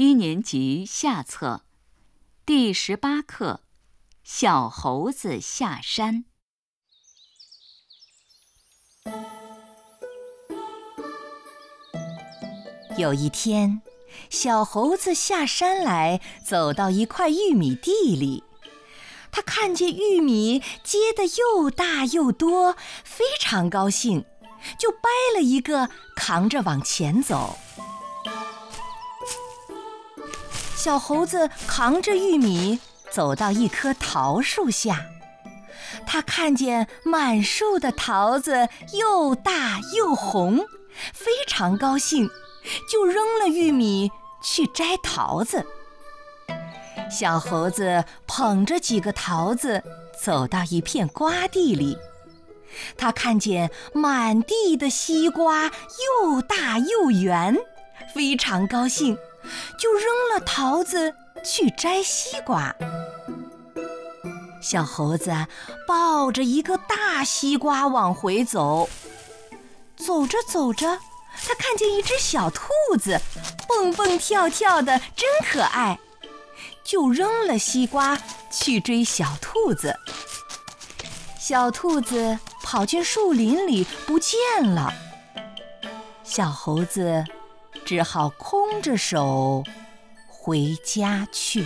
一年级下册，第十八课《小猴子下山》。有一天，小猴子下山来，走到一块玉米地里，他看见玉米结的又大又多，非常高兴，就掰了一个，扛着往前走。小猴子扛着玉米走到一棵桃树下，他看见满树的桃子又大又红，非常高兴，就扔了玉米去摘桃子。小猴子捧着几个桃子走到一片瓜地里，他看见满地的西瓜又大又圆，非常高兴。就扔了桃子去摘西瓜。小猴子抱着一个大西瓜往回走，走着走着，他看见一只小兔子，蹦蹦跳跳的，真可爱，就扔了西瓜去追小兔子。小兔子跑进树林里不见了，小猴子。只好空着手回家去。